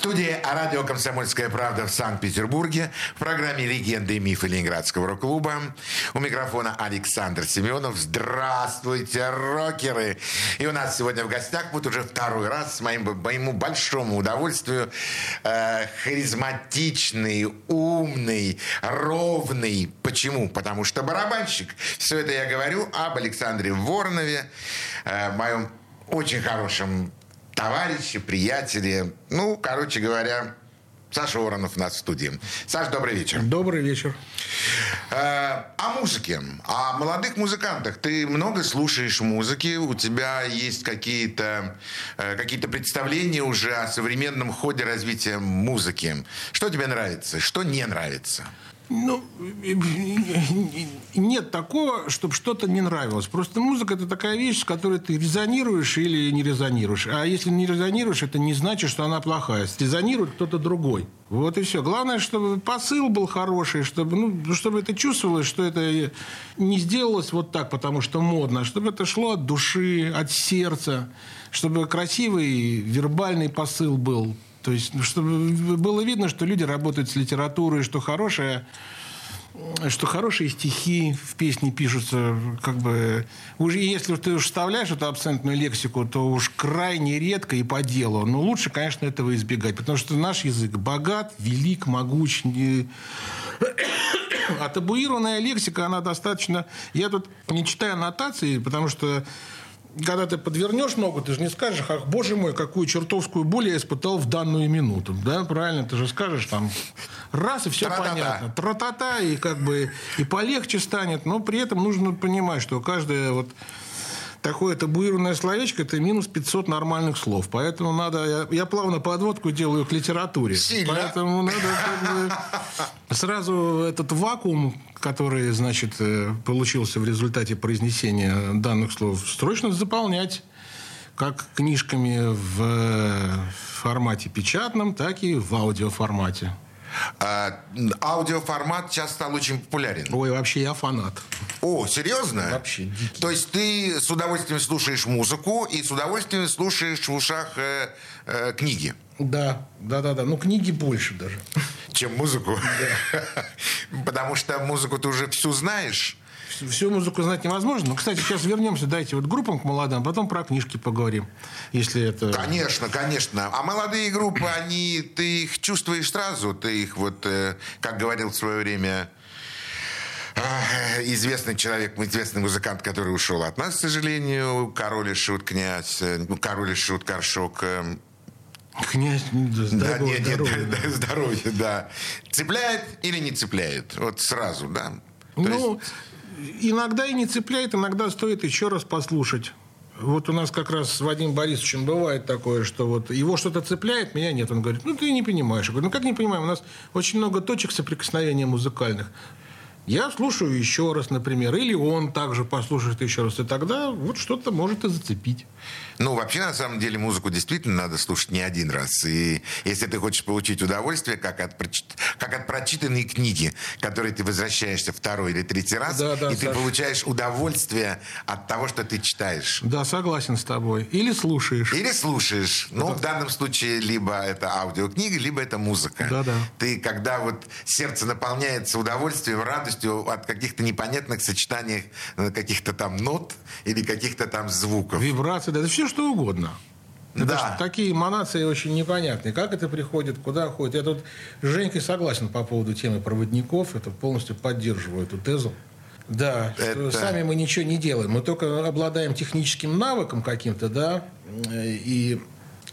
студии радио «Комсомольская правда» в Санкт-Петербурге в программе «Легенды и мифы Ленинградского рок-клуба». У микрофона Александр Семенов. Здравствуйте, рокеры! И у нас сегодня в гостях, вот уже второй раз, с моим, моему большому удовольствию, э, харизматичный, умный, ровный. Почему? Потому что барабанщик. Все это я говорю об Александре Воронове, э, моем очень хорошем товарищи, приятели. Ну, короче говоря, Саша Воронов у нас в студии. Саш, добрый вечер. Добрый вечер. Э, о музыке, о молодых музыкантах. Ты много слушаешь музыки, у тебя есть какие-то э, какие представления уже о современном ходе развития музыки. Что тебе нравится, что не нравится? Ну, нет такого, чтобы что-то не нравилось. Просто музыка – это такая вещь, с которой ты резонируешь или не резонируешь. А если не резонируешь, это не значит, что она плохая. Резонирует кто-то другой. Вот и все. Главное, чтобы посыл был хороший, чтобы, ну, чтобы это чувствовалось, что это не сделалось вот так, потому что модно, а чтобы это шло от души, от сердца, чтобы красивый вербальный посыл был. То есть, ну, чтобы было видно, что люди работают с литературой, что хорошая что хорошие стихи в песне пишутся, как бы... Уже если ты уж вставляешь эту абсентную лексику, то уж крайне редко и по делу. Но лучше, конечно, этого избегать, потому что наш язык богат, велик, могуч. Не... А табуированная лексика, она достаточно... Я тут не читаю аннотации, потому что когда ты подвернешь ногу, ты же не скажешь, ах, боже мой, какую чертовскую боль я испытал в данную минуту. Да, правильно? Ты же скажешь там раз, и все Тра-та-та. понятно. Тра-та-та, и как бы и полегче станет. Но при этом нужно понимать, что каждая вот такое табуированное словечко – это минус 500 нормальных слов. Поэтому надо... Я, я плавно подводку делаю к литературе. Сильно. Поэтому надо как бы, сразу этот вакуум, который, значит, э, получился в результате произнесения данных слов, срочно заполнять как книжками в формате печатном, так и в аудиоформате. А, аудиоформат сейчас стал очень популярен. Ой, вообще я фанат. О, серьезно? Вообще дикий. То есть ты с удовольствием слушаешь музыку и с удовольствием слушаешь в ушах э, э, книги? Да, да, да, да. Ну, книги больше даже. Чем музыку? Да. Потому что музыку ты уже всю знаешь всю музыку знать невозможно. Но, кстати, сейчас вернемся, дайте вот группам к молодым, потом про книжки поговорим, если это... Конечно, конечно. А молодые группы, они, ты их чувствуешь сразу, ты их вот, э, как говорил в свое время известный человек, известный музыкант, который ушел от нас, к сожалению, король и шут, князь, э, ну, король и шут, Коршок, э, Князь, да, здоровье, да, нет, здоровье, нет, да. здоровье, да. Цепляет или не цепляет? Вот сразу, да? То ну, есть иногда и не цепляет, иногда стоит еще раз послушать. Вот у нас как раз с Вадимом Борисовичем бывает такое, что вот его что-то цепляет, меня нет. Он говорит, ну ты не понимаешь. Я говорю, ну как не понимаю, у нас очень много точек соприкосновения музыкальных. Я слушаю еще раз, например, или он также послушает еще раз, и тогда вот что-то может и зацепить. Ну, вообще, на самом деле, музыку действительно надо слушать не один раз. И если ты хочешь получить удовольствие, как от, как от прочитанной книги, которой ты возвращаешься второй или третий раз, да, да, и Саша. ты получаешь удовольствие от того, что ты читаешь. Да, согласен с тобой. Или слушаешь. Или слушаешь. Ну, да. в данном случае, либо это аудиокнига, либо это музыка. Да, да. Ты, когда вот сердце наполняется удовольствием, радостью от каких-то непонятных сочетаний э, каких-то там нот или каких-то там звуков. Вибрации, да, это все что угодно. Да. Такие эманации очень непонятные. Как это приходит, куда ходит. Я тут с Женькой согласен по поводу темы проводников. Это полностью поддерживаю эту тезу. Да, это... сами мы ничего не делаем. Мы только обладаем техническим навыком каким-то, да, и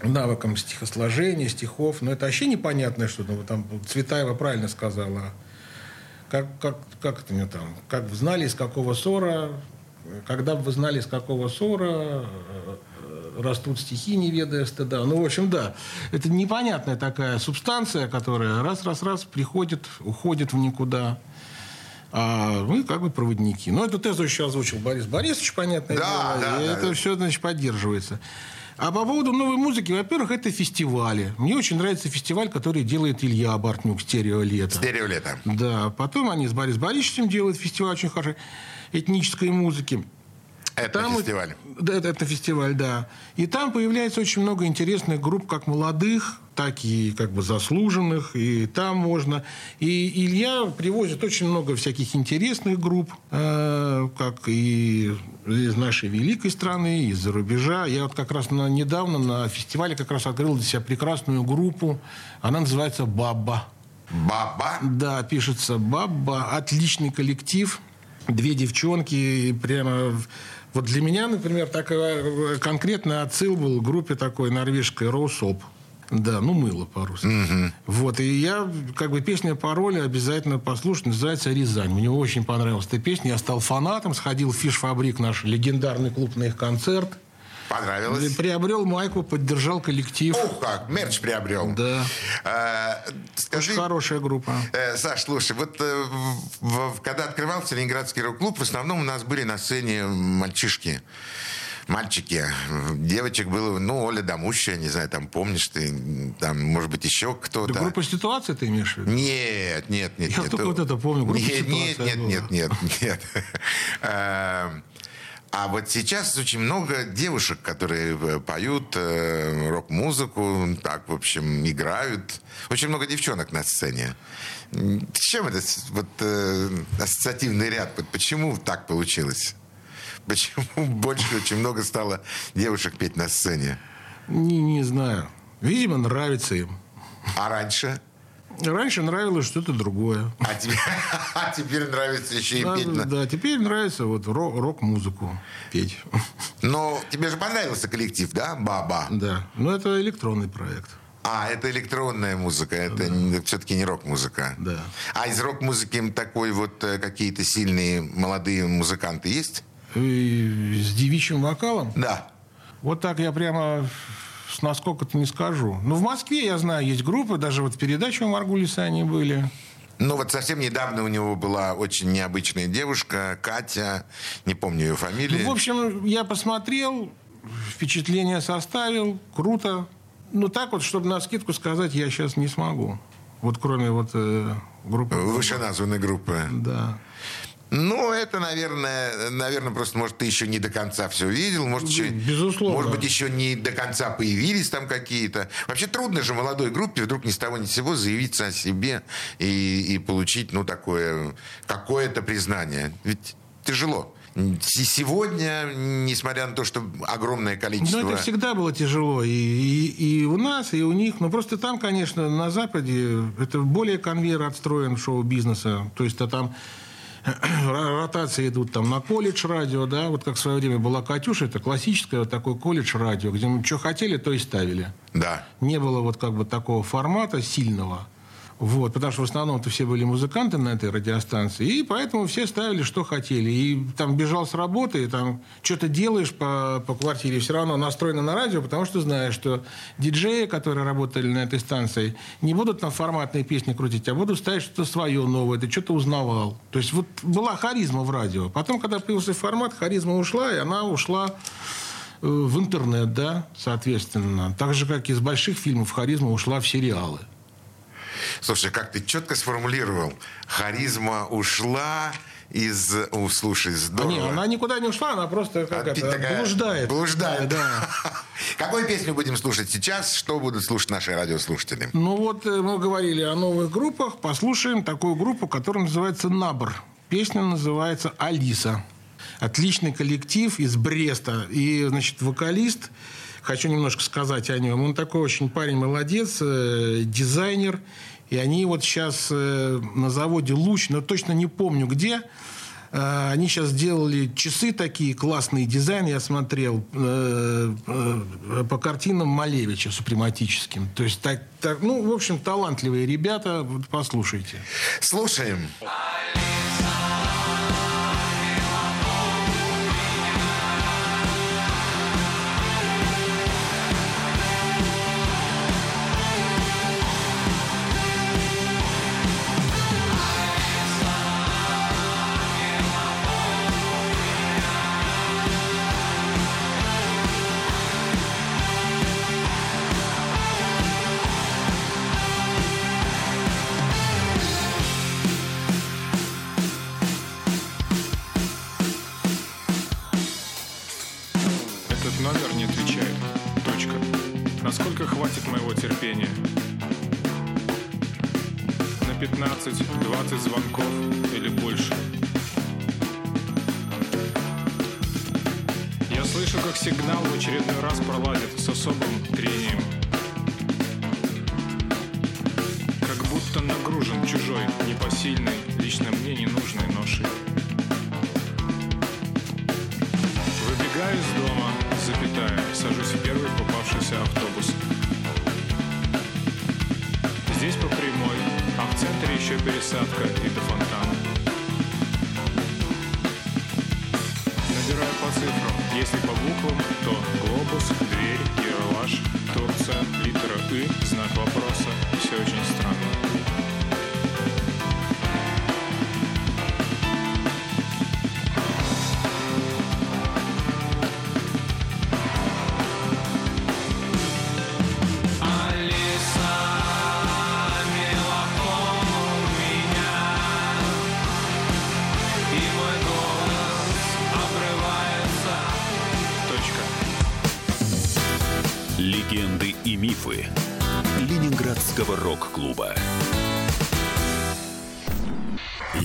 навыком стихосложения, стихов. Но это вообще непонятное что-то. Ну, там Цветаева правильно сказала. Как, как, как это мне там? Как знали, из какого ссора, когда бы вы знали, из какого ссора, растут стихи, не ведая стыда. Ну, в общем, да, это непонятная такая субстанция, которая раз-раз-раз приходит, уходит в никуда. А мы как бы проводники. Но эту тезу еще озвучил Борис Борисович, понятно. Да, да, и да, это да. все, значит, поддерживается. А по поводу новой музыки, во-первых, это фестивали. Мне очень нравится фестиваль, который делает Илья Бортнюк «Стерео лето». Стерео лето. Да, потом они с Борисом Борисовичем делают фестиваль очень хороший этнической музыки. Это Там фестиваль. Да, это, это фестиваль, да. И там появляется очень много интересных групп, как молодых, так и как бы заслуженных. И там можно. И Илья привозит очень много всяких интересных групп, э, как и из нашей великой страны, и из-за рубежа. Я вот как раз на, недавно на фестивале как раз открыл для себя прекрасную группу. Она называется «Баба». Баба. Да, пишется Баба. Отличный коллектив. Две девчонки. и Прямо... Вот для меня, например, такой конкретный отсыл был группе такой норвежской Роусоп. Да, ну мыло по-русски. Вот, и я, как бы, песня пароля обязательно послушать, называется «Рязань». Мне очень понравилась эта песня, я стал фанатом, сходил в Фиш-фабрик, наш легендарный клуб на их концерт, Понравилось? приобрел майку, поддержал коллектив. Ух, как, мерч приобрел. Да, А, скажи, очень хорошая группа. Э, Саш, слушай, вот э, в- когда открывался Ленинградский рок-клуб, в основном у нас были на сцене мальчишки. Мальчики. Девочек было, ну, Оля Домущая, не знаю, там, помнишь ты, там, может быть, еще кто-то. Да, группа ситуации ты имеешь в виду? Нет, нет, нет. Я нет. только вот это помню, группа Нет, нет, «Ситуация» нет, была. нет, нет, нет. А а вот сейчас очень много девушек, которые э, поют э, рок-музыку, так, в общем, играют. Очень много девчонок на сцене. С чем это вот э, ассоциативный ряд? Почему так получилось? Почему больше очень много стало девушек петь на сцене? Не, не знаю. Видимо, нравится им. А раньше? Раньше нравилось что-то другое. А теперь, а теперь нравится еще и Да, петь на... да, теперь нравится вот ро- рок-музыку петь. Но тебе же понравился коллектив, да? Баба. Да. Но это электронный проект. А, это электронная музыка, это все-таки не рок-музыка. Да. А из рок-музыки такой вот э, какие-то сильные молодые музыканты есть? И с девичьим вокалом. Да. Вот так я прямо насколько-то не скажу. Но в Москве, я знаю, есть группы, даже вот в передаче у Маргулиса они были. Ну вот совсем недавно у него была очень необычная девушка, Катя, не помню ее фамилию. Ну, в общем, я посмотрел, впечатление составил, круто. Ну, так вот, чтобы на скидку сказать, я сейчас не смогу. Вот кроме вот э, группы. Вышеназванной группы. Да. Ну, это, наверное, наверное, просто, может, ты еще не до конца все видел, может, еще, безусловно. может быть, еще не до конца появились там какие-то. Вообще трудно же молодой группе вдруг ни с того ни с сего заявиться о себе и, и получить, ну, такое, какое-то признание. Ведь тяжело. Сегодня, несмотря на то, что огромное количество... Ну, это всегда было тяжело. И, и, и у нас, и у них. Но просто там, конечно, на Западе это более конвейер отстроен шоу-бизнеса. То есть -то там ротации идут там на колледж радио, да, вот как в свое время была Катюша, это классическое вот такое колледж радио, где мы что хотели, то и ставили. Да. Не было вот как бы такого формата сильного. Вот, потому что в основном-то все были музыканты на этой радиостанции, и поэтому все ставили, что хотели. И там бежал с работы, и там что-то делаешь по, по квартире, все равно настроено на радио, потому что знаешь, что диджеи, которые работали на этой станции, не будут там форматные песни крутить, а будут ставить что-то свое новое, ты что-то узнавал. То есть вот была харизма в радио. Потом, когда появился формат, харизма ушла, и она ушла э, в интернет, да, соответственно. Так же, как из больших фильмов харизма ушла в сериалы. Слушай, как ты четко сформулировал. Харизма ушла из... О, слушай, А здорово. не, она никуда не ушла, она просто как это, такая- блуждает. Блуждает. Да. Какую песню будем слушать сейчас? Что будут слушать наши радиослушатели? Ну вот э, мы говорили о новых группах. Послушаем такую группу, которая называется «Набор». Песня называется «Алиса». Отличный коллектив из Бреста. И, значит, вокалист, хочу немножко сказать о нем, он такой очень парень молодец, э, дизайнер. И они вот сейчас э, на заводе «Луч», но точно не помню где, э, они сейчас сделали часы такие, классные дизайн, я смотрел, э, э, по картинам Малевича супрематическим. То есть, так, так, ну, в общем, талантливые ребята, вот послушайте. Слушаем. Алиса,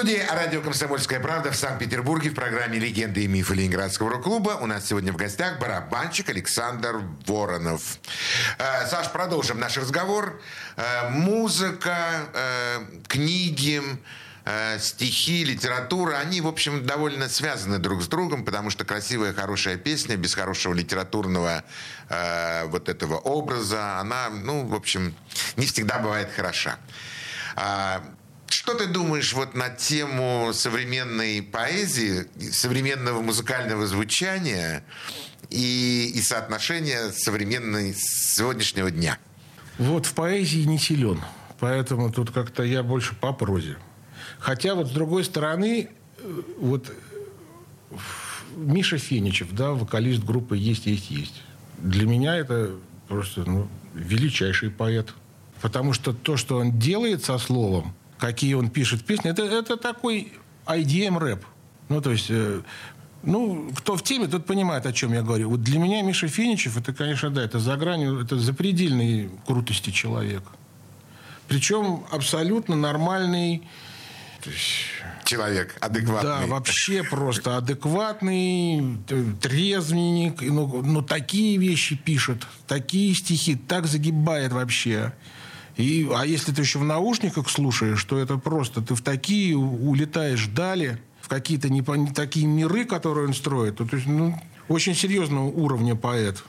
Студии радио «Комсомольская правда» в Санкт-Петербурге в программе «Легенды и мифы Ленинградского рок-клуба» у нас сегодня в гостях барабанщик Александр Воронов. Э, Саш, продолжим наш разговор. Э, музыка, э, книги, стихи, литература, они, в общем, довольно связаны друг с другом, потому что красивая, хорошая песня без хорошего литературного вот этого образа, она, ну, в общем, не всегда бывает хороша. А, Что ты думаешь вот на тему современной поэзии, современного музыкального звучания и, и соотношения современной сегодняшнего дня? Вот в поэзии не силен. Поэтому тут как-то я больше по прозе. Хотя вот с другой стороны, э, вот э, Миша Феничев, да, вокалист группы «Есть, есть, есть». Для меня это просто ну, величайший поэт. Потому что то, что он делает со словом, какие он пишет песни, это, это такой IDM-рэп. Ну, то есть, э, ну, кто в теме, тот понимает, о чем я говорю. Вот для меня Миша Феничев, это, конечно, да, это за гранью, это запредельной крутости человек. Причем абсолютно нормальный, Человек адекватный. да, вообще просто адекватный, трезвенник, ну, ну, такие вещи пишет, такие стихи, так загибает вообще. И, а если ты еще в наушниках слушаешь, то это просто, ты в такие улетаешь дали, в какие-то не, не такие миры, которые он строит. То есть, ну, очень серьезного уровня поэт.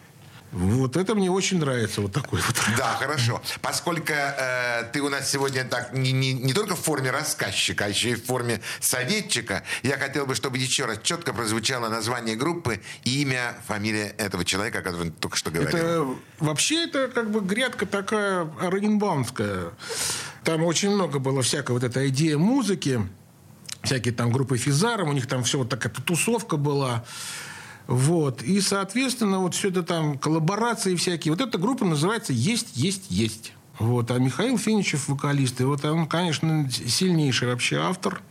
Вот это мне очень нравится, вот такой вот. Да, хорошо. Поскольку э, ты у нас сегодня так не, не, не только в форме рассказчика, а еще и в форме советчика, я хотел бы, чтобы еще раз четко прозвучало название группы имя, фамилия этого человека, о котором ты только что говорил. Это вообще это как бы грядка такая оренбаумская. Там очень много было всякой вот этой идеи музыки, всякие там группы Физаром, у них там все вот такая тусовка была. Вот. И, соответственно, вот все это там, коллаборации всякие. Вот эта группа называется «Есть, есть, есть». Вот. А Михаил Финичев, вокалист, и вот он, конечно, сильнейший вообще автор.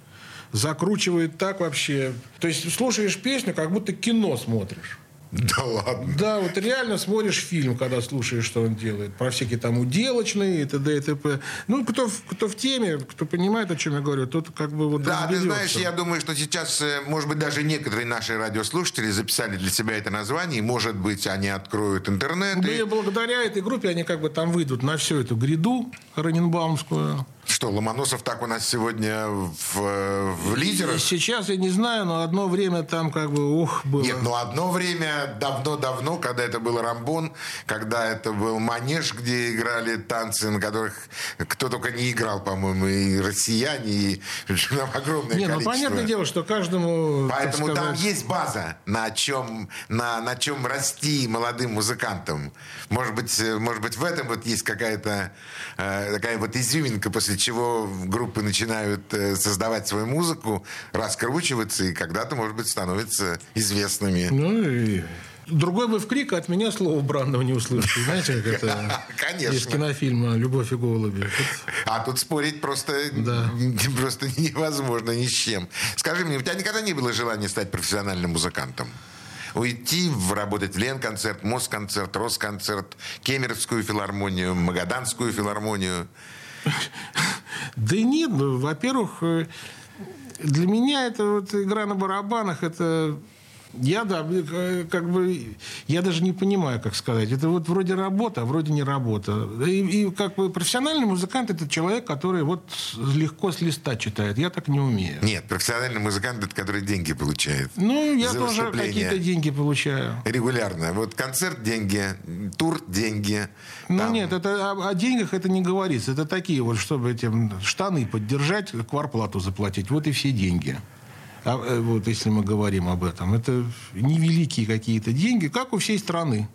Закручивает так вообще. То есть слушаешь песню, как будто кино смотришь. Да ладно. Да, вот реально смотришь фильм, когда слушаешь, что он делает. Про всякие там уделочные и т.д. и т.п. Ну, кто, в- кто в теме, кто понимает, о чем я говорю, тот как бы вот Да, ты знаешь, я думаю, что сейчас, э, может быть, даже некоторые наши радиослушатели записали для себя это название, и, может быть, они откроют интернет. Ну, и- и благодаря этой группе они как бы там выйдут на всю эту гряду Раненбаумскую. Что, Ломоносов так у нас сегодня в, в лидерах? сейчас я не знаю, но одно время там как бы, ух, было. Нет, ну одно время, давно-давно, когда это был Рамбон, когда это был Манеж, где играли танцы, на которых кто только не играл, по-моему, и россияне, и там огромное Не, ну количество. понятное дело, что каждому, Поэтому там сказать, есть база, на чем, на, на чем расти молодым музыкантам. Может быть, э, может быть, в этом вот есть какая-то э, такая вот изюминка, после чего группы начинают э, создавать свою музыку, раскручиваться и когда-то, может быть, становятся известными. Ну и Другой бы в крик от меня слова бранного не услышал. Знаете, как это Конечно. из кинофильма «Любовь и голуби». А тут спорить просто, Да. просто невозможно ни с чем. Скажи мне, у тебя никогда не было желания стать профессиональным музыкантом? Уйти, в, работать в Ленконцерт, Москонцерт, Росконцерт, Кемеровскую филармонию, Магаданскую филармонию. Да нет, ну, во-первых, э, для меня это вот игра на барабанах, это я, да, э, как бы, я даже не понимаю, как сказать. Это вот вроде работа, а вроде не работа. И, и как бы профессиональный музыкант – это человек, который вот легко с листа читает. Я так не умею. Нет, профессиональный музыкант, это который деньги получает. Ну, я тоже какие-то деньги получаю. Регулярно. Вот концерт – деньги, тур – деньги. Ну Там- нет, это о, о деньгах это не говорится. Это такие вот, чтобы эти штаны поддержать, кварплату заплатить. Вот и все деньги. А, э, вот если мы говорим об этом. Это невеликие какие-то деньги, как у всей страны.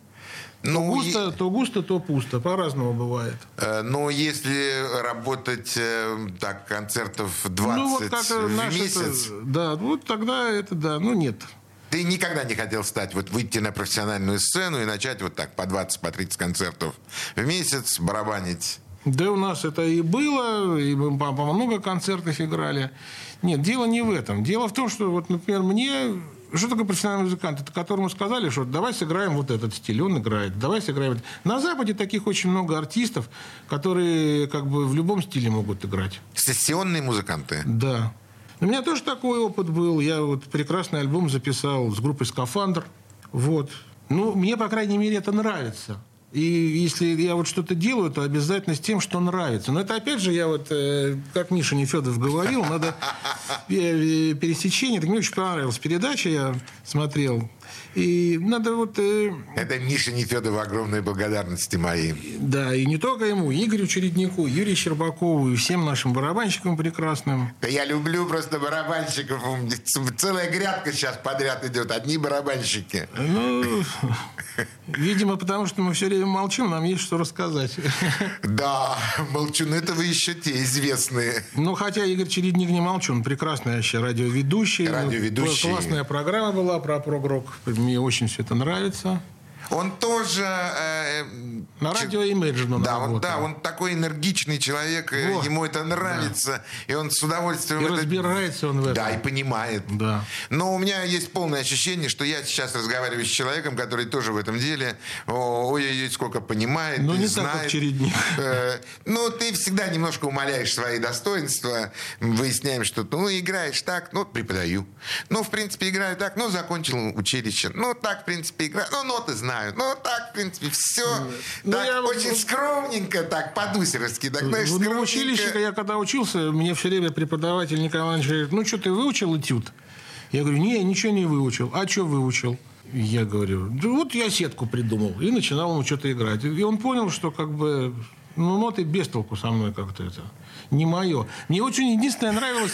То Ну, густо, то густо, то пусто. По-разному бывает. Э, Но если работать э, так концертов 20 ну, вот как э, в месяц, это- да, вот тогда это да. Ну, нет. ты никогда не хотел стать, вот выйти на профессиональную сцену и начать вот так по 20, по 30 концертов в месяц барабанить. Да у нас это и было, и мы по, по много концертов играли. Нет, дело не в этом. Дело в том, что, вот, например, мне... Что такое профессиональный музыкант? Это которому сказали, что давай сыграем вот этот стиль, он играет. Давай сыграем... На Западе таких очень много артистов, которые как бы в любом стиле могут играть. Сессионные музыканты. Да. У меня тоже такой опыт был. Я вот прекрасный альбом записал с группой «Скафандр». Вот. Ну, мне, по крайней мере, это нравится. И если я вот что-то делаю, то обязательно с тем, что нравится. Но это, опять же, я вот, э, как Миша Нефедов говорил, надо э, э, пересечение. Так мне очень понравилась передача, я смотрел. И надо вот... Это Миша Нефедова огромные благодарности мои. да, и не только ему, Игорю Череднику, Юрию Щербакову и всем нашим барабанщикам прекрасным. Да я люблю просто барабанщиков. Целая грядка сейчас подряд идет. Одни барабанщики. Ну, видимо, потому что мы все время молчим, нам есть что рассказать. Да, молчуны это вы еще те известные. Ну, хотя Игорь Чередник не молчун, прекрасный вообще радиоведущий. Радиоведущий. Классная программа была про прогрок. Мне очень все это нравится. Он тоже... э, На ч- радио Imagine Да, он, да, он такой энергичный человек, э, Вот. ему это нравится, и он с удовольствием... И это- разбирается он в этом. Да, и понимает. Да. Но у меня есть полное ощущение, что я сейчас разговариваю с человеком, который тоже в этом деле ой-ой-ой, сколько понимает, Но и не так, знает. как Чередник. Э, Ну, ты всегда немножко умаляешь свои достоинства, выясняем, что ну, играешь так, ну, преподаю. Ну, в принципе, играю так, ну, закончил училище. Ну, так, в принципе, играю. Ну, ноты знаю. Ну, так, в принципе, все. Ну, так, я вот- очень скромненько, так, по-дусеровски. Так, знаешь, Ну, скромненько. училище, я когда учился, мне все время преподаватель Николай Иванович говорит, ну что, ты выучил этюд? Я говорю, не, я ничего не выучил. А что выучил? Я говорю, да вот я сетку придумал. И начинал ему что-то играть. И он понял, что как бы, ну, ноты без толку со мной как-то это. Не мое. Мне очень единственное нравилось,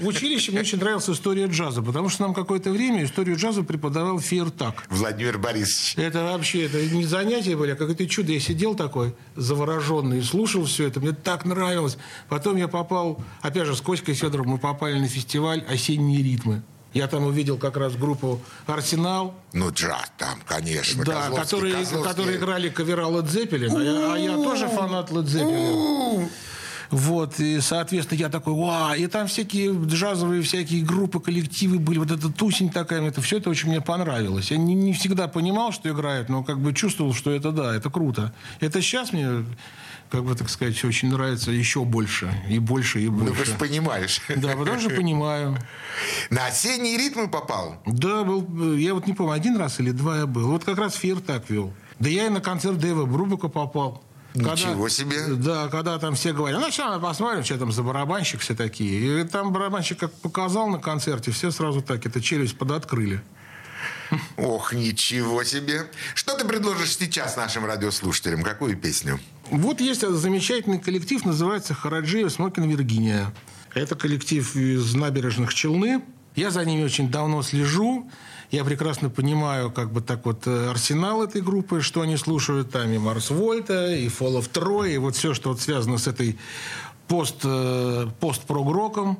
в училище мне очень нравилась история джаза, потому что нам какое-то время историю джаза преподавал Фейертак. Владимир Борисович. Это вообще, это не занятие были, а какое-то чудо. Я сидел такой завороженный и слушал все это. Мне так нравилось. Потом я попал, опять же, с Коськой Федоровым мы попали на фестиваль «Осенние ритмы». Я там увидел как раз группу «Арсенал», Ну, джаз там, конечно. да, Козловский, которые, Козловский. которые играли кавера Led Zeppelin, а я, а я тоже фанат Zeppelin. Вот, и, соответственно, я такой, вау, и там всякие джазовые всякие группы, коллективы были, вот эта тусень такая, это все это очень мне понравилось. Я не, не всегда понимал, что играют, но как бы чувствовал, что это да, это круто. Это сейчас мне, как бы так сказать, очень нравится еще больше, и больше, и Ну, ты больше. же понимаешь. Да, потому что понимаю. На осенние ритмы попал. Да, был, я вот не помню, один раз или два я был. Вот как раз Фир так вел. Да я и на концерт Дэва Брубака попал. Ничего себе. Да, когда там все говорят, ну, сейчас посмотрим, что там за барабанщик все такие. И там барабанщик как показал на концерте, все сразу так, это челюсть подоткрыли. Ох, ничего себе. Что ты предложишь сейчас нашим радиослушателям? Какую песню? Вот есть замечательный коллектив, называется «Хараджиев Смокин Виргиния». Это коллектив из набережных Челны. Я за ними очень давно слежу. Я прекрасно понимаю, как бы так вот, э, арсенал этой группы, что они слушают там, и Марс Вольта, и Fall of Troy, и вот все, что вот связано с этой пост, э, пост-прогроком,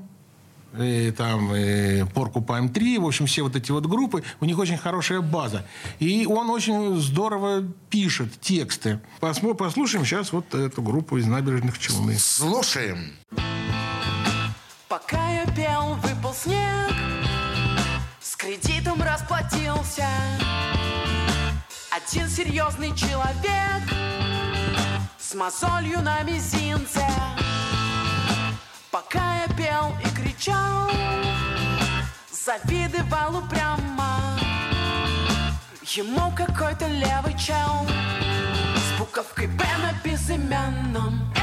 и там и Porcupine 3, в общем, все вот эти вот группы, у них очень хорошая база. И он очень здорово пишет тексты. Посмо, послушаем сейчас вот эту группу из набережных Челны. Слушаем. Пока я пел, выпал снег, кредитом расплатился. Один серьезный человек с мозолью на мизинце. Пока я пел и кричал, завидовал упрямо. Ему какой-то левый чел с буковкой «Б» на безымянном.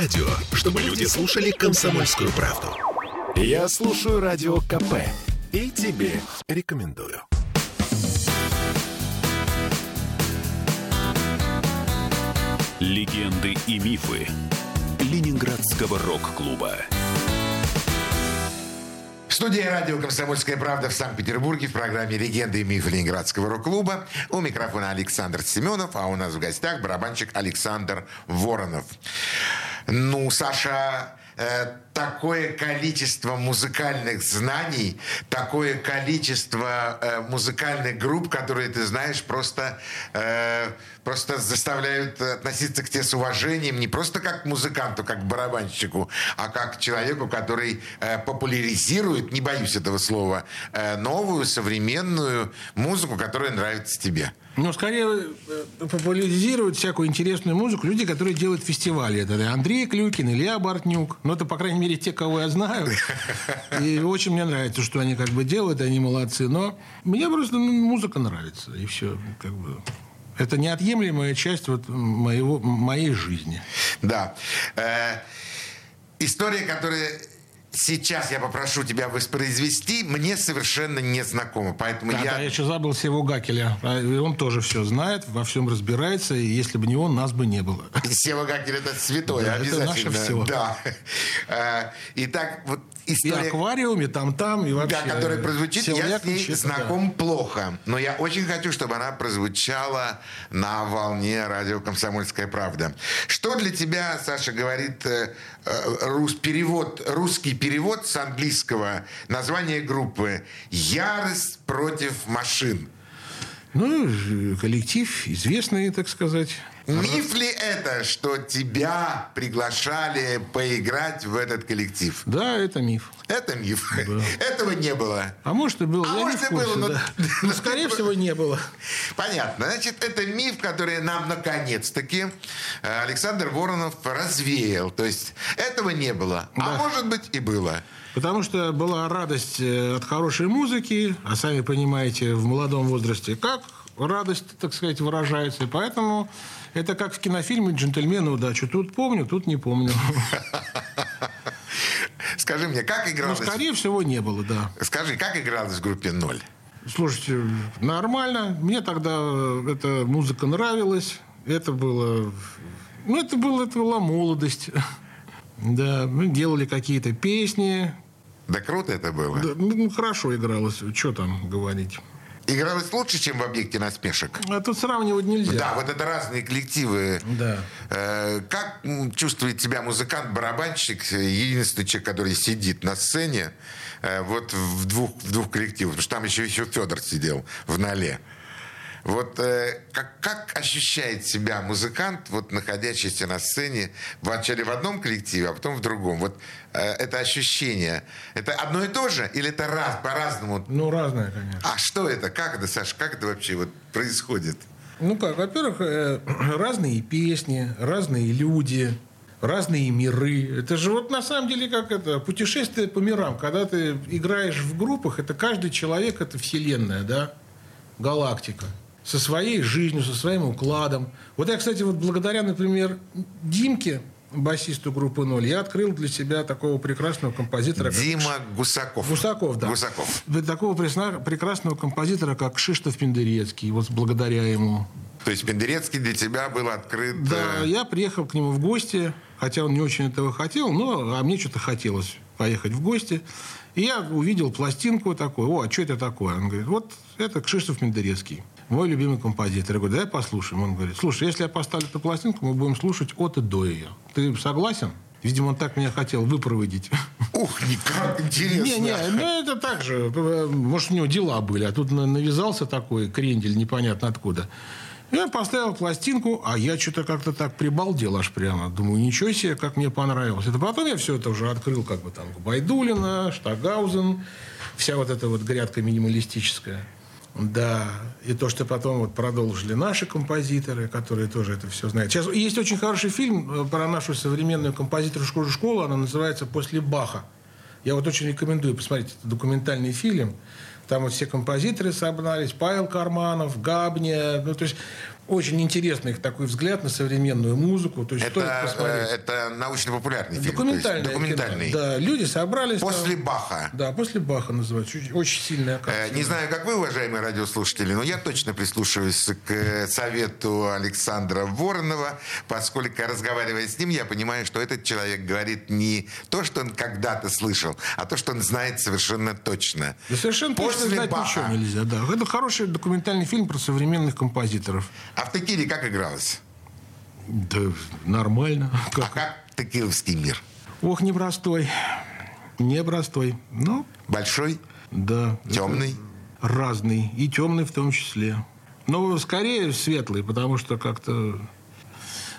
Радио, чтобы люди слушали комсомольскую правду. Я слушаю радио КП и тебе рекомендую. Легенды и мифы Ленинградского рок-клуба. В студии радио «Комсомольская правда» в Санкт-Петербурге в программе «Легенды и мифы Ленинградского рок-клуба». У микрофона Александр Семенов, а у нас в гостях барабанщик Александр Воронов. Ну, Саша, э, такое количество музыкальных знаний, такое количество э, музыкальных групп, которые ты знаешь, просто, э, просто заставляют относиться к тебе с уважением не просто как к музыканту, как к барабанщику, а как к человеку, который э, популяризирует, не боюсь этого слова, э, новую современную музыку, которая нравится тебе. Ну, скорее э, популяризируют всякую интересную музыку люди, которые делают фестивали. Это Андрей Клюкин, Илья Бортнюк. Ну, это, по крайней мере, те, кого я знаю. И очень мне нравится, что они как бы делают, они молодцы. Но мне просто ну, музыка нравится, и все. Как бы. Это неотъемлемая часть вот моего, моей жизни. Да. Э, история, которая сейчас я попрошу тебя воспроизвести, мне совершенно не знакома. Поэтому Да, я... да, я еще забыл Севу Гакеля. А, и Он тоже все знает, во всем разбирается, и если бы не он, нас бы не было. Сева Гакель это святое, Да, это обязательно. наше всё. Да. Э, Итак, вот И история... аквариуме, там-там, и вообще. Да, которая прозвучит, Сева я с ней это да. знаком плохо. Но я очень хочу, чтобы она прозвучала на волне радио «Комсомольская правда». Что для тебя, Саша, говорит э, рус, перевод, русский перевод с английского названия группы «Ярость против машин»? Ну, коллектив известный, так сказать. Миф ли это, что тебя приглашали поиграть в этот коллектив? Да, это миф. Это миф. Этого не было. А может и было. А я может не и было, но- да. но скорее всего, не было. Понятно. Значит, это миф, который нам наконец-таки э, Александр Воронов развеял. То есть этого не было. А Да. может быть и было. Потому что была радость э, от хорошей музыки, а сами понимаете, в молодом возрасте, как радость, так сказать, выражается. И поэтому это как в кинофильме «Джентльмены удачи». Тут помню, тут не помню. Скажи мне, как игралось... скорее всего, не было, да. Скажи, как игралось в группе «Ноль»? Слушайте, нормально. Мне тогда эта музыка нравилась. Это было... Ну, это, было, это была молодость. Да, мы делали какие-то песни. Да круто это было. Да, ну, хорошо игралось. Что там говорить? Игралось лучше, чем в «Объекте насмешек». А тут сравнивать нельзя. Да, вот это разные коллективы. Да. Э, Как чувствует себя музыкант-барабанщик, э, единственный человек, который сидит на сцене, э, вот в двух, в двух коллективах, потому что там еще, еще Федор сидел в ноле. Вот э, как, как ощущает себя музыкант, вот находящийся на сцене, вначале в одном коллективе, а потом в другом? Вот э, это ощущение, это одно и то же или это раз, по-разному? Ну, разное, конечно. А что это? Как это, Саша, как это вообще вот происходит? Ну как, во-первых, э, разные песни, разные люди, разные миры. Это же вот на самом деле как это путешествие по мирам. Когда ты играешь в группах, это каждый человек, это вселенная, да, галактика. Со своей жизнью, со своим укладом. Вот я, кстати, вот благодаря, например, Димке, басисту группы «Ноль», я открыл для себя такого прекрасного композитора, как Дима Гусаков. Гусаков, да. Гусаков. Такого прекрасного композитора, как Кшиштоф Пендерецкий. Вот благодаря ему. То есть Пендерецкий для тебя был открыт... Да, э, я приехал к нему в гости, хотя он не очень этого хотел, но а мне что-то хотелось поехать в гости. И я увидел пластинку такой, о, а что это такое? Он говорит, вот это Кшиштоф Мендерецкий, мой любимый композитор. Я говорю, давай послушаем. Он говорит, слушай, если я поставлю эту пластинку, мы будем слушать от и до ее. Ты согласен? Видимо, он так меня хотел выпроводить. Ух, никак интересно. Не, не, ну это так же. Может, у него дела были, а тут на- навязался такой крендель непонятно откуда. Я поставил пластинку, а я что-то как-то так прибалдел аж прямо. Думаю, ничего себе, как мне понравилось. Это потом я все это уже открыл, как бы там Байдулина, Штагаузен, вся вот эта вот грядка минималистическая. Да, и то, что потом вот продолжили наши композиторы, которые тоже это все знают. Сейчас есть очень хороший фильм э, про нашу современную композиторскую школу, она называется «После Баха». Я вот очень рекомендую посмотреть. Это документальный фильм. Там вот все композиторы собрались. Павел Карманов, Габня. Ну, то есть очень интересный такой взгляд на современную музыку. То есть стоит Это, посмотреть. э, это научно-популярный фильм. Документальный. документальный. Да, люди собрались. там. После Баха. Да, после Баха называется. Очень, очень сильная Э, картина. Не знаю, как вы, уважаемые радиослушатели, но я точно прислушиваюсь к э, совету Александра Воронова, поскольку, разговаривая с ним, я понимаю, что этот человек говорит не то, что он когда-то слышал, а то, что он знает совершенно точно. Да совершенно точно После знать Баха. ничего нельзя. Да. Это хороший документальный фильм про современных композиторов. А в текиле как игралось? Да, нормально. А Как? как текиловский мир? Ох, непростой. Непростой. Ну, Большой? да. Темный? Разный. И темный в том числе. Но скорее светлый, потому что как-то...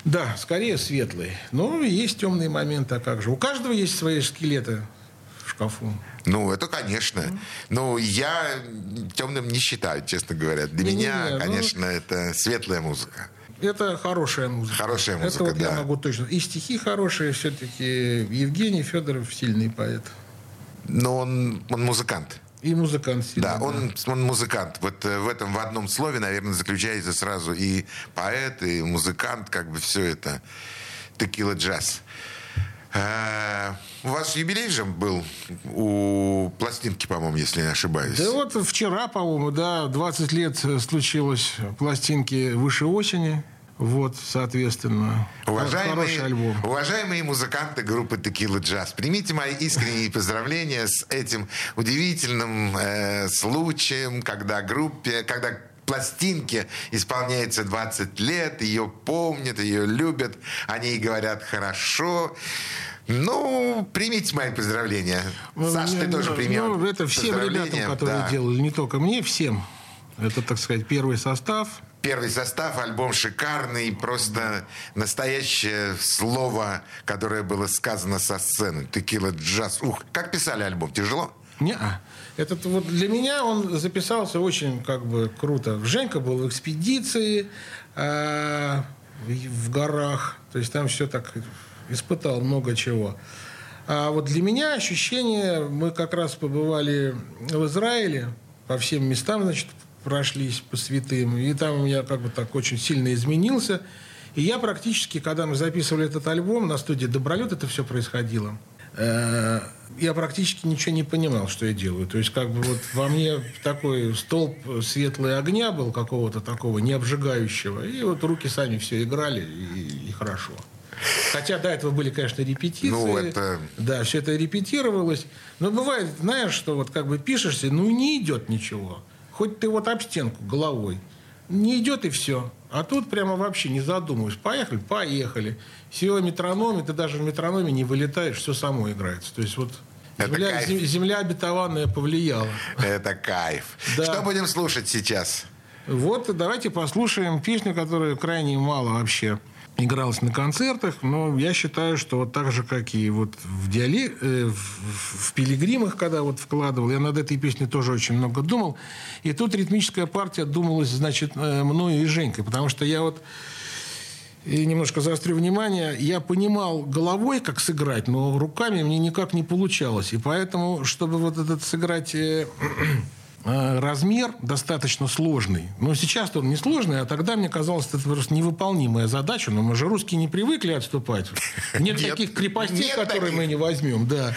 Да, скорее светлый. Но есть темные моменты, а как же? У каждого есть свои скелеты в шкафу. Ну, это, конечно. Ну, я темным не считаю, честно говоря. Для Не-не-не, меня, ну- конечно, это светлая музыка. Это хорошая музыка. Хорошая Это музыка, вот я да. могу точно. И стихи хорошие все-таки. Евгений Федоров сильный поэт. Но он, он музыкант. И музыкант сильный. Да, он, он музыкант. Вот э, в этом в одном слове, наверное, заключается сразу и поэт, и музыкант, как бы все это. Текила джаз. А, у вас юбилей же был у пластинки, по-моему, если не ошибаюсь. Да вот вчера, по-моему, да, 20 лет случилось пластинки «Выше осени». Вот, соответственно, Уважаемые, хороший альбом. уважаемые музыканты группы Текила Джаз, примите мои искренние поздравления с этим удивительным э, случаем, когда группе, когда пластинке исполняется 20 лет, ее помнят, ее любят, о ней говорят хорошо. Ну, примите мои поздравления. Саш, ты Ну, тоже ну, прими Ну, это всем ребятам, которые Да. делали, не только мне, всем. Это, так сказать, первый состав. Первый состав, альбом шикарный, просто настоящее слово, которое было сказано со сцены. Текила джаз. Ух, как писали альбом? Тяжело? Не, а. Этот вот для меня он записался очень как бы круто. Женька был в экспедиции э, в горах, то есть там все так испытал много чего. А вот для меня ощущение, мы как раз побывали в Израиле, по всем местам, значит, прошлись по святым, и там я как бы так очень сильно изменился. И я практически, когда мы записывали этот альбом, на студии «Добролет» это все происходило, я практически ничего не понимал, что я делаю. То есть, как бы вот во мне такой столб светлый огня был какого-то такого, не обжигающего. И вот руки сами все играли, и, и хорошо. Хотя до этого были, конечно, репетиции. Ну, это- Да, все это репетировалось. Но бывает, знаешь, что вот как бы пишешься, ну, не идет ничего. Хоть ты вот об стенку головой. Не идет и все. А тут прямо вообще не задумываясь. Поехали? Поехали. Все метрономе, ты даже в метрономе не вылетаешь, все само играется. То есть вот Это земля, кайф. зем- земля обетованная повлияла. Это кайф. Да. Что будем слушать сейчас? Вот давайте послушаем песню, которая крайне мало вообще игралась на концертах, но я считаю, что вот так же, как и вот в, диале... э, в, в- «Пилигримах», когда вот вкладывал, я над этой песней тоже очень много думал, и тут ритмическая партия думалась, значит, э, мною и Женькой, потому что я вот и немножко заострю внимание, я понимал головой, как сыграть, но руками мне никак не получалось. И поэтому, чтобы вот этот сыграть э, размер достаточно сложный. Но сейчас он не сложный, а тогда мне казалось, это просто невыполнимая задача. Но мы же русские не привыкли отступать. Нет, Нет, таких крепостей, нет которые таких. мы не возьмем, да.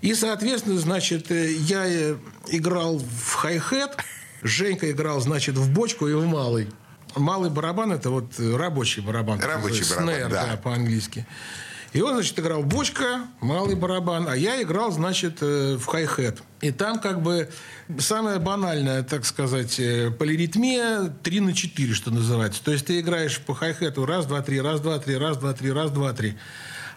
И, соответственно, значит, э, я э, играл в хай-хет, Женька играл, значит, в бочку и в малый. Малый барабан – это вот э, рабочий барабан. Рабочий барабан, снэр, да. по-английски. И он, значит, играл бочка, малый барабан, а я играл, значит, э, в хай-хет. И там как бы самая банальная, так сказать, э, полиритмия 3 на 4, что называется. То есть ты играешь по хай-хету раз, два, три, раз, два, три, раз, два, три, раз, два, три.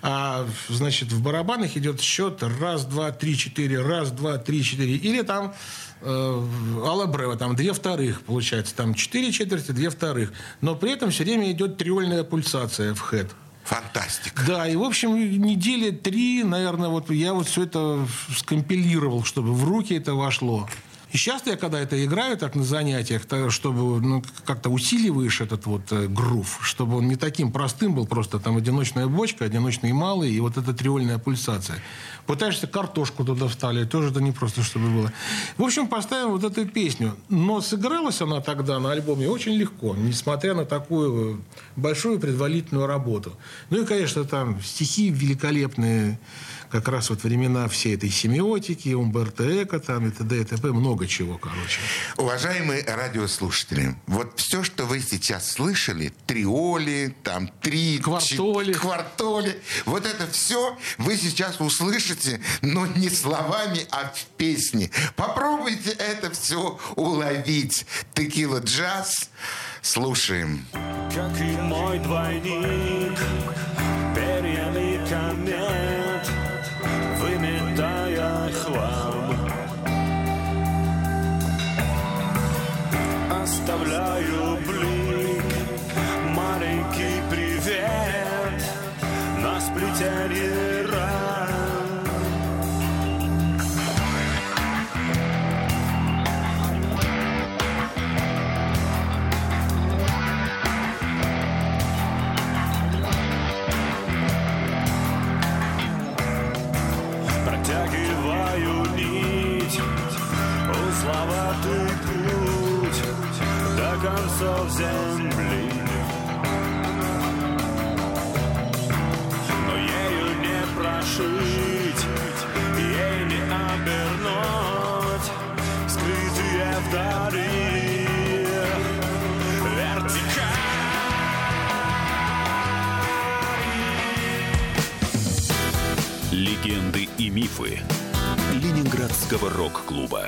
А, значит, в барабанах идет счет раз, два, три, четыре, раз, два, три, четыре. Или там э, алабрева, там две вторых, получается. Там четыре четверти, две вторых. Но при этом все время идет триольная пульсация в хэт. Фантастика. Да, и, в общем, недели три, наверное, вот я вот все это скомпилировал, чтобы в руки это вошло. И сейчас я, когда это играю так на занятиях, то, чтобы ну, как-то усиливаешь этот вот э, грув, чтобы он не таким простым был, просто там одиночная бочка, одиночный малый и вот эта триольная пульсация. Пытаешься картошку туда вставить, тоже это не просто, чтобы было. В общем, поставим вот эту песню. Но сыгралась она тогда на альбоме очень легко, несмотря на такую большую предварительную работу. Ну и, конечно, там стихи великолепные, как раз вот времена всей этой семиотики, Умберто Эко, там, и т.д. и т.п. Много чего, короче. Уважаемые радиослушатели, вот все, что вы сейчас слышали, триоли, там, три... Квартоли. чет- квартоли, вот это все вы сейчас услышите, но не словами, а в песне. Попробуйте это все уловить. Текила джаз. Слушаем. Как и мой двойник, перьями комет, Оставляю блик, маленький привет. На сплетении концов земли. Но ею не прошить, ей не обернуть скрытые вдали. Легенды и мифы Ленинградского рок-клуба.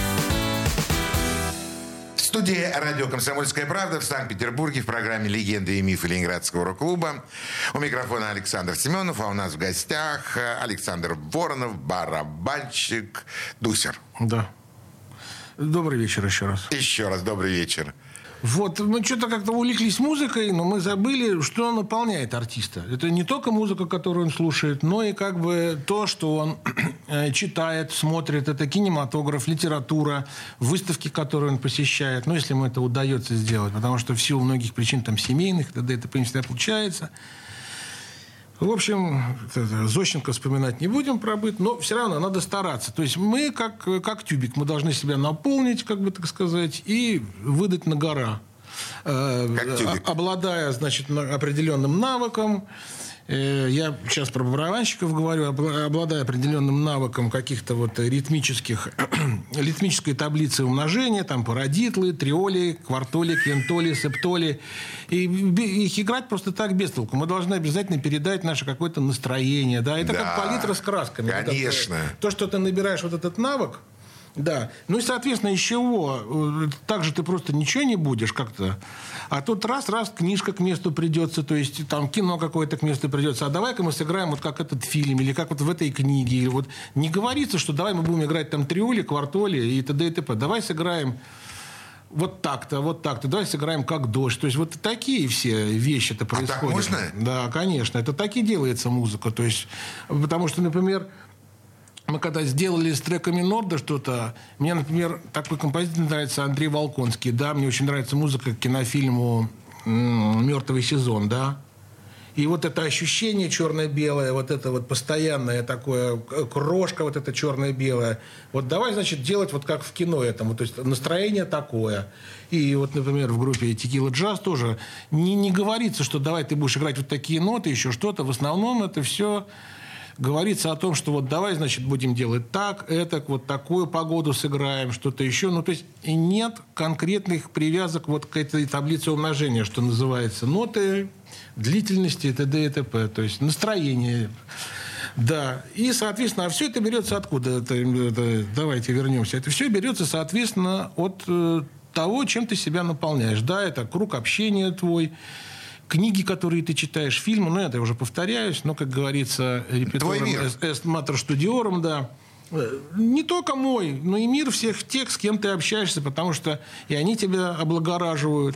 В студии радио «Комсомольская правда» в Санкт-Петербурге в программе «Легенды и мифы Ленинградского рок-клуба». У микрофона Александр Семенов, а у нас в гостях Александр Воронов, барабанщик, Дусер. Да. Добрый вечер еще раз. Еще раз добрый вечер. Вот, мы что-то как-то увлеклись музыкой, но мы забыли, что наполняет артиста. Это не только музыка, которую он слушает, но и как бы то, что он э, читает, смотрит. Это кинематограф, литература, выставки, которые он посещает. Ну, если ему это удается сделать, потому что в силу многих причин там семейных, тогда это, в принципе, получается. В общем, Зощенко вспоминать не будем про быт, но все равно надо стараться. То есть мы как, как тюбик, мы должны себя наполнить, как бы так сказать, и выдать на гора. Э, Как тюбик. Обладая, значит, на- определенным навыком, Я сейчас про барабанщиков говорю, обла- обладая определенным навыком каких-то вот ритмических, ритмической таблицы умножения, там парадитлы, триоли, квартоли, квинтоли, септоли. И их играть просто так без толку. Мы должны обязательно передать наше какое-то настроение. Да? Это Да, как палитра с красками. Вот это, конечно. то, что ты набираешь вот этот навык, да. Ну и, соответственно, еще его. Так же ты просто ничего не будешь как-то. А тут раз-раз книжка к месту придется, то есть там кино какое-то к месту придется. А давай-ка мы сыграем вот как этот фильм, или как вот в этой книге. Или вот не говорится, что давай мы будем играть там триоли, квартоли и т.д. и т.п. Давай сыграем вот так-то, вот так-то. Давай сыграем как дождь. То есть вот такие все вещи-то происходят. так можно? Да, конечно. Это так и делается музыка. То есть, потому что, например, мы когда сделали с треками Норда что-то, мне, например, такой композитор нравится Андрей Волконский, да, мне очень нравится музыка к кинофильму «Мертвый сезон», да. И вот это ощущение черно-белое, вот это вот постоянное такое, крошка вот это черно-белое. Вот давай, значит, делать вот как в кино этому. То есть настроение такое. И вот, например, в группе Текила Джаз тоже не, не говорится, что давай ты будешь играть вот такие ноты, еще что-то. В основном это все говорится о том, что вот давай, значит, будем делать так, это, вот такую погоду сыграем, что-то еще. Ну, то есть нет конкретных привязок вот к этой таблице умножения, что называется. Ноты, длительности и т.д. и т.п. То есть настроение. Да. И, соответственно, а все это берется откуда? Это, это- давайте вернемся. Это все берется, соответственно, от э, того, чем ты себя наполняешь. Да, это круг общения твой, книги, которые ты читаешь, фильмы, ну, это я уже повторяюсь, но, как говорится, репетитором эст матер студиором, да. Э, Не только мой, но и мир всех тех, с кем ты общаешься, потому что и они тебя облагораживают,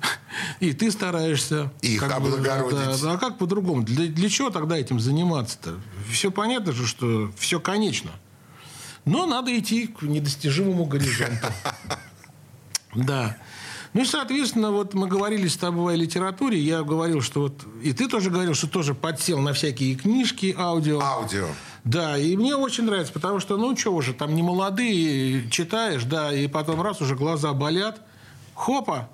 и ты стараешься. Их как бы, облагородить. да, да, а как по-другому? Для, для чего тогда этим заниматься-то? Все понятно же, что все конечно. Но надо идти к недостижимому горизонту. Да. Ну и, соответственно, вот мы говорили с тобой о литературе. Я говорил, что вот... И ты тоже говорил, что тоже подсел на всякие книжки, аудио. Аудио. Да, и мне очень нравится, потому что, ну, что уже, там не молодые, читаешь, да, и потом раз уже глаза болят. Хопа,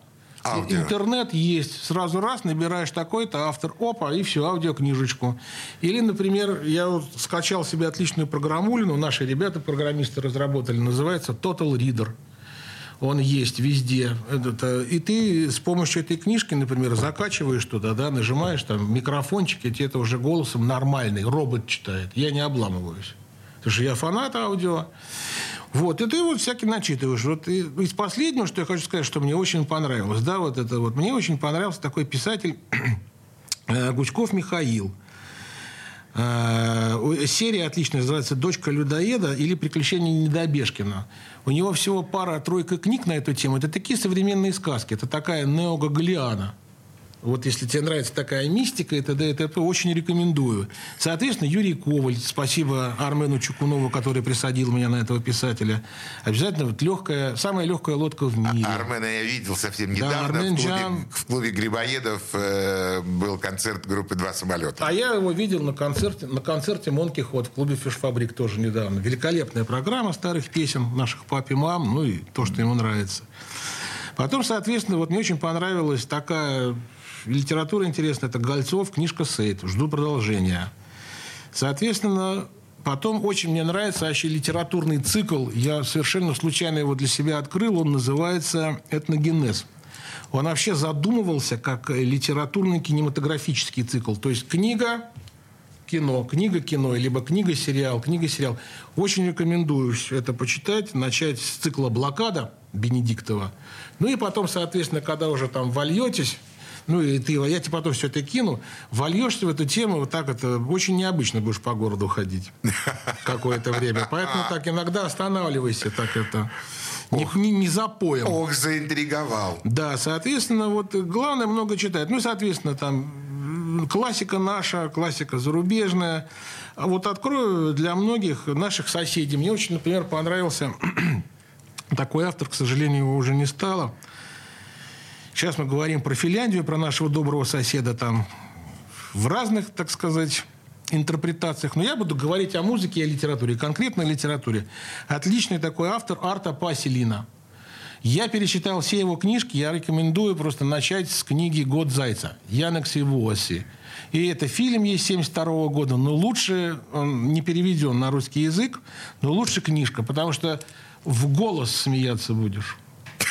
Аудио. интернет есть. Сразу раз набираешь такой-то автор, опа, и все, аудиокнижечку. Или, например, я вот скачал себе отличную программулину, наши ребята-программисты разработали, называется Total Reader. Он есть везде. Этот, э, И ты с помощью этой книжки, например, закачиваешь туда, да, нажимаешь там микрофончик, и тебе это уже голосом нормальный, робот читает. Я не обламываюсь. Потому что я фанат аудио. Вот, и ты вот всякий начитываешь. Вот и из последнего, что я хочу сказать, что мне очень понравилось, да, вот это вот, мне очень понравился такой писатель э, Гучков Михаил. Э, Серия отличная, называется «Дочка людоеда» или «Приключения Недобежкина». У него всего пара-тройка книг на эту тему. Это такие современные сказки. Это такая неогагалиана. Вот если тебе нравится такая мистика и т.д. и т.п., очень рекомендую. Соответственно, Юрий Коваль, спасибо Армену Чукунову, который присадил меня на этого писателя. Обязательно вот легкая, самая легкая лодка в мире. Армена я видел совсем Да, недавно. Армен в, клубе, Джан. в клубе Грибоедов э, был концерт группы «Два самолета». А я его видел на концерте, на концерте Монки Ход в клубе Фишфабрик тоже недавно. Великолепная программа старых песен наших пап и мам, ну и то, что ему нравится. Потом, соответственно, вот мне очень понравилась такая литература интересная. Это Гольцов, книжка Сейт. Жду продолжения. Соответственно, потом очень мне нравится вообще литературный цикл. Я совершенно случайно его для себя открыл. Он называется «Этногенез». Он вообще задумывался как литературный кинематографический цикл. То есть книга, кино, книга-кино, либо книга-сериал, книга-сериал. Очень рекомендую это почитать, начать с цикла «Блокада» Бенедиктова. Ну и потом, соответственно, когда уже там вольетесь, ну и ты, я тебе потом все это кину, вольешься в эту тему, вот так это очень необычно будешь по городу ходить какое-то время. Поэтому так иногда останавливайся, так это не, не, не запоем. Ох, заинтриговал. Да, соответственно, вот главное много читать. Ну, соответственно, там классика наша, классика зарубежная. А вот открою для многих наших соседей. Мне очень, например, понравился такой автор, к сожалению, его уже не стало. Сейчас мы говорим про Финляндию, про нашего доброго соседа там в разных, так сказать, интерпретациях. Но я буду говорить о музыке и о литературе, конкретно о литературе. Отличный такой автор Арта Паселина. Я перечитал все его книжки, я рекомендую просто начать с книги «Год зайца» Янекси Вуоси. И это фильм есть 72 года, но лучше, он не переведен на русский язык, но лучше книжка, потому что в голос смеяться будешь.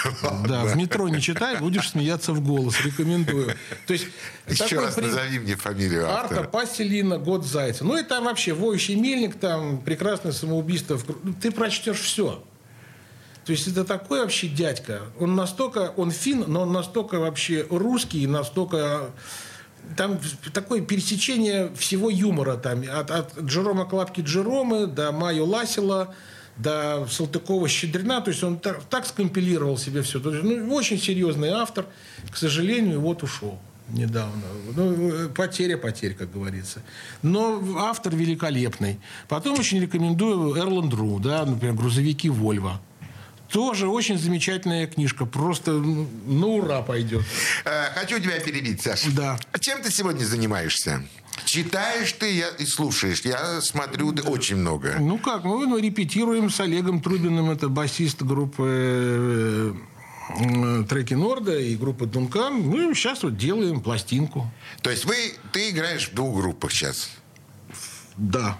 Да, в метро не читай, будешь смеяться в голос. Рекомендую. То есть Еще раз при- назови мне фамилию Арта автора. Паселина, год зайца. Ну и там вообще воющий мельник, там прекрасное самоубийство. Ты прочтешь все. То есть это такой вообще дядька. Он настолько, он фин, но он настолько вообще русский, настолько там такое пересечение всего юмора там от, от Джерома Клапки Джеромы до Майо Ласила до Салтыкова Щедрина, то есть он так, так скомпилировал себе все. То есть, ну, очень серьезный автор, к сожалению, вот ушел недавно. Ну, э, потеря потерь, как говорится. Но автор великолепный. Потом очень рекомендую Эрланд Ру, да, например, «Грузовики Вольво». Тоже очень замечательная книжка. Просто на ура пойдет. Э, Хочу тебя перебить, Саша. Да. А чем ты сегодня занимаешься? Читаешь ты я, и слушаешь. Я смотрю, ты очень много. Ну как, мы ну, репетируем с Олегом Трубиным, это басист группы э, э, Треки Норда и группы Дункан. Мы сейчас вот делаем пластинку. То есть вы, ты играешь в двух группах сейчас. Да.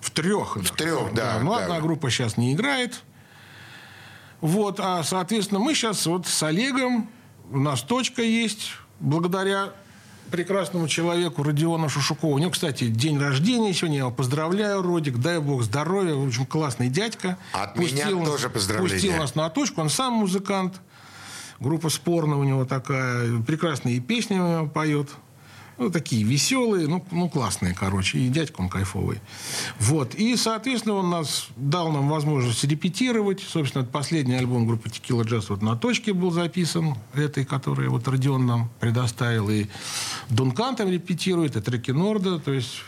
В трех. В трех, да, Ну, да. одна группа сейчас не играет. Вот, а, соответственно, мы сейчас вот с Олегом, у нас точка есть, благодаря прекрасному человеку Родиону Шушукову. У него, кстати, день рождения сегодня. Я его поздравляю, Родик. Дай бог здоровья. В общем, классный дядька. От меня тоже поздравления. Пустил нас на точку. Он сам музыкант. Группа «Спорно» у него такая. Прекрасные песни у него поет. Ну, такие веселые, ну, ну, классные, короче. И дядька он кайфовый. Вот. И, соответственно, он нас дал нам возможность репетировать. Собственно, это последний альбом группы «Текила Джаз» вот на точке был записан. Этой, которую вот Родион нам предоставил. И Дункан там репетирует, и треки Норда. То есть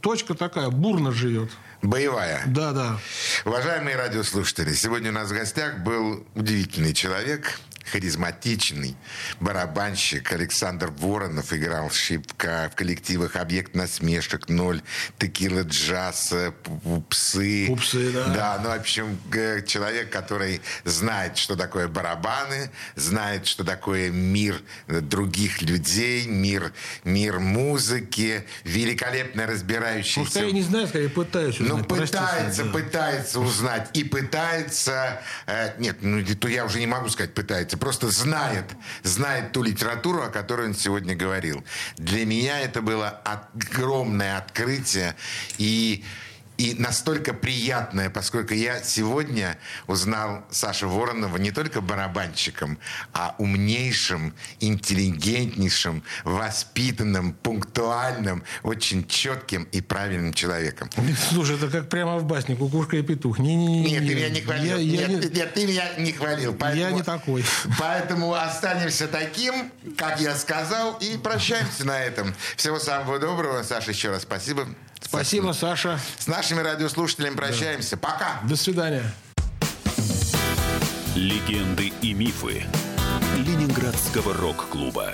точка такая, бурно живет. Боевая. Да, да. Уважаемые радиослушатели, сегодня у нас в гостях был удивительный человек, харизматичный барабанщик Александр Воронов играл шибко в коллективах «Объект насмешек», «Ноль», «Текила джаз», э, «П- «Пупсы». «Пупсы», да. Да, ну, в общем, г- человек, который знает, что такое барабаны, знает, что такое мир э, других людей, мир, мир музыки, великолепно Ну, разбирающийся... скорее не знаю, скорее пытаюсь Ну, узнать. Простите, пытается, пытается узнать. И пытается... э, нет, ну, то я уже не могу сказать пытается. Просто знает, знает ту литературу, о которой он сегодня говорил. Для меня это было огромное открытие. И и настолько приятное, поскольку я сегодня узнал Сашу Воронова не только барабанщиком, а умнейшим, интеллигентнейшим, воспитанным, пунктуальным, очень четким и правильным человеком. Слушай, это как прямо в басне «Кукушка и петух». Не-не-не. Нет, ты меня не хвалил. Я, я нет, не- нет, ты меня не хвалил. я не такой. Поэтому останемся таким, как я сказал, и прощаемся на этом. Всего самого доброго. Саша, еще раз спасибо. Спасибо, Саша. С нашими радиослушателями прощаемся. Пока. До свидания. Легенды и мифы Ленинградского рок-клуба.